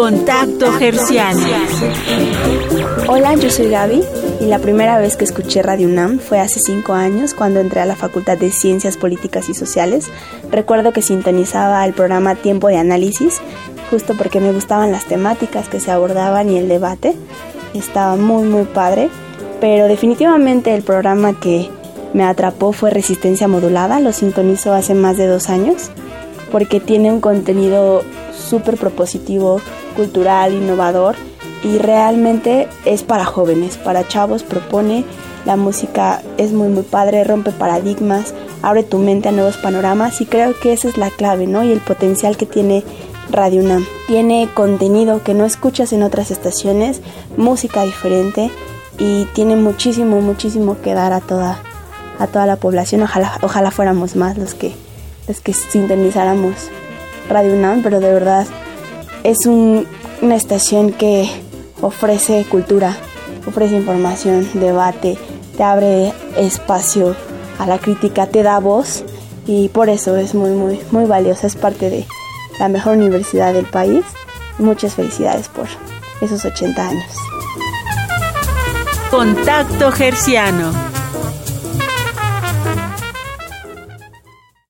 Contacto Gerciano. Hola, yo soy Gaby y la primera vez que escuché Radio UNAM fue hace cinco años cuando entré a la Facultad de Ciencias Políticas y Sociales. Recuerdo que sintonizaba el programa Tiempo de Análisis justo porque me gustaban las temáticas que se abordaban y el debate. Estaba muy muy padre, pero definitivamente el programa que me atrapó fue Resistencia Modulada, lo sintonizo hace más de dos años porque tiene un contenido súper propositivo, cultural, innovador y realmente es para jóvenes, para chavos, propone, la música es muy muy padre, rompe paradigmas, abre tu mente a nuevos panoramas y creo que esa es la clave, ¿no? Y el potencial que tiene Radio UNAM. Tiene contenido que no escuchas en otras estaciones, música diferente y tiene muchísimo, muchísimo que dar a toda, a toda la población. Ojalá, ojalá fuéramos más los que, los que sintonizáramos Radio UNAM, pero de verdad es una estación que ofrece cultura, ofrece información, debate, te abre espacio a la crítica, te da voz y por eso es muy, muy, muy valiosa, es parte de la mejor universidad del país. Muchas felicidades por esos 80 años. Contacto Gerciano.